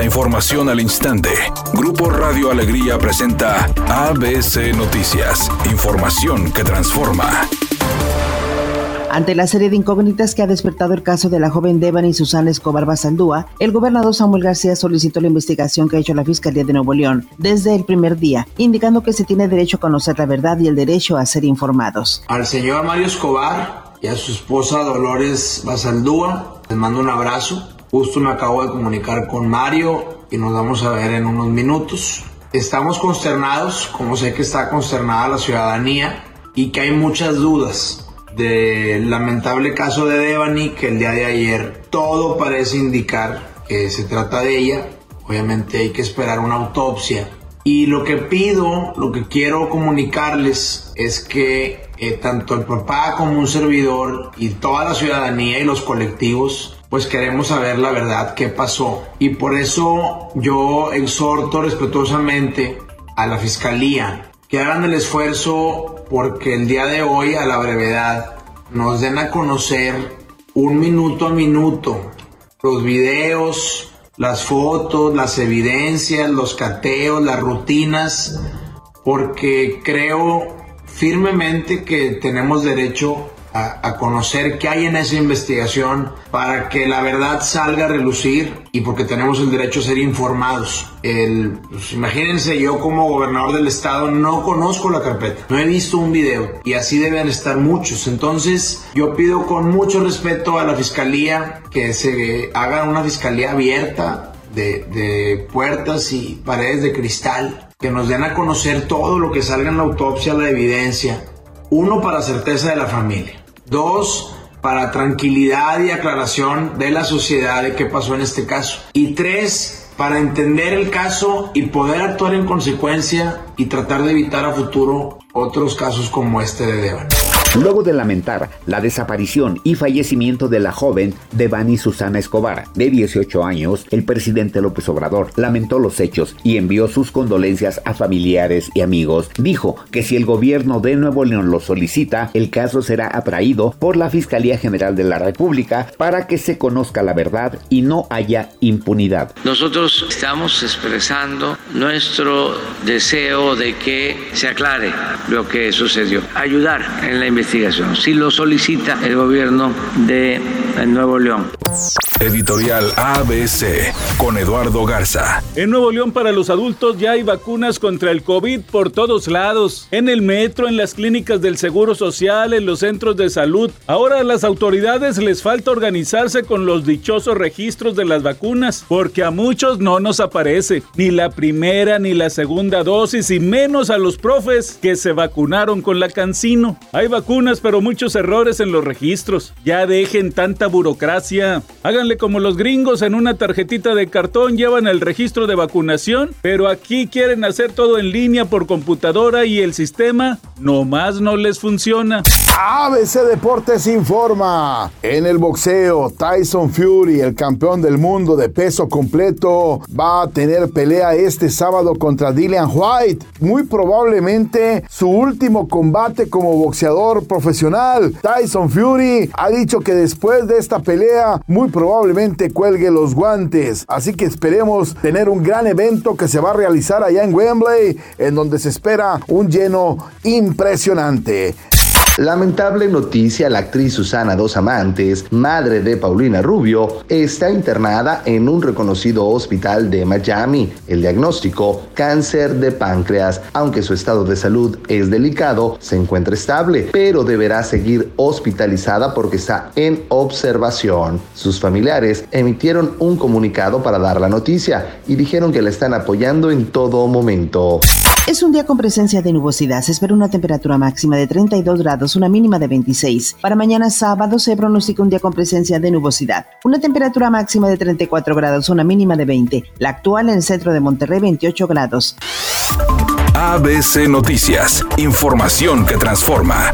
La información al instante. Grupo Radio Alegría presenta ABC Noticias. Información que transforma. Ante la serie de incógnitas que ha despertado el caso de la joven Devani Susana Escobar Basaldúa, el gobernador Samuel García solicitó la investigación que ha hecho la Fiscalía de Nuevo León desde el primer día, indicando que se tiene derecho a conocer la verdad y el derecho a ser informados. Al señor Mario Escobar y a su esposa Dolores Basaldúa, les mando un abrazo. Justo me acabo de comunicar con Mario y nos vamos a ver en unos minutos. Estamos consternados, como sé que está consternada la ciudadanía y que hay muchas dudas del lamentable caso de Devani que el día de ayer todo parece indicar que se trata de ella. Obviamente hay que esperar una autopsia. Y lo que pido, lo que quiero comunicarles es que eh, tanto el papá como un servidor y toda la ciudadanía y los colectivos pues queremos saber la verdad qué pasó. Y por eso yo exhorto respetuosamente a la fiscalía que hagan el esfuerzo porque el día de hoy, a la brevedad, nos den a conocer un minuto a minuto los videos, las fotos, las evidencias, los cateos, las rutinas, porque creo firmemente que tenemos derecho a, conocer qué hay en esa investigación para que la verdad salga a relucir y porque tenemos el derecho a ser informados. El, pues, imagínense, yo como gobernador del estado no conozco la carpeta, no he visto un video y así deben estar muchos. Entonces yo pido con mucho respeto a la fiscalía que se haga una fiscalía abierta de, de puertas y paredes de cristal que nos den a conocer todo lo que salga en la autopsia, la evidencia. Uno, para certeza de la familia. Dos, para tranquilidad y aclaración de la sociedad de qué pasó en este caso. Y tres, para entender el caso y poder actuar en consecuencia y tratar de evitar a futuro otros casos como este de Devan. Luego de lamentar la desaparición y fallecimiento de la joven Devani Susana Escobar, de 18 años, el presidente López Obrador lamentó los hechos y envió sus condolencias a familiares y amigos. Dijo que si el gobierno de Nuevo León lo solicita, el caso será atraído por la Fiscalía General de la República para que se conozca la verdad y no haya impunidad. Nosotros estamos expresando nuestro deseo de que se aclare lo que sucedió, ayudar en la investigación si lo solicita el gobierno de Nuevo León. Editorial ABC con Eduardo Garza. En Nuevo León para los adultos ya hay vacunas contra el COVID por todos lados. En el metro, en las clínicas del Seguro Social, en los centros de salud. Ahora a las autoridades les falta organizarse con los dichosos registros de las vacunas, porque a muchos no nos aparece ni la primera ni la segunda dosis y menos a los profes que se vacunaron con la cancino. Hay vacunas pero muchos errores en los registros. Ya dejen tanta burocracia. Como los gringos en una tarjetita de cartón llevan el registro de vacunación, pero aquí quieren hacer todo en línea por computadora y el sistema nomás no les funciona. ABC Deportes informa. En el boxeo, Tyson Fury, el campeón del mundo de peso completo, va a tener pelea este sábado contra Dillian White. Muy probablemente su último combate como boxeador profesional. Tyson Fury ha dicho que después de esta pelea, muy probablemente cuelgue los guantes. Así que esperemos tener un gran evento que se va a realizar allá en Wembley, en donde se espera un lleno impresionante. Lamentable noticia, la actriz Susana Dos Amantes, madre de Paulina Rubio, está internada en un reconocido hospital de Miami. El diagnóstico, cáncer de páncreas. Aunque su estado de salud es delicado, se encuentra estable, pero deberá seguir hospitalizada porque está en observación. Sus familiares emitieron un comunicado para dar la noticia y dijeron que la están apoyando en todo momento. Es un día con presencia de nubosidad. Se espera una temperatura máxima de 32 grados, una mínima de 26. Para mañana sábado se pronostica un día con presencia de nubosidad. Una temperatura máxima de 34 grados, una mínima de 20. La actual en el centro de Monterrey, 28 grados. ABC Noticias. Información que transforma.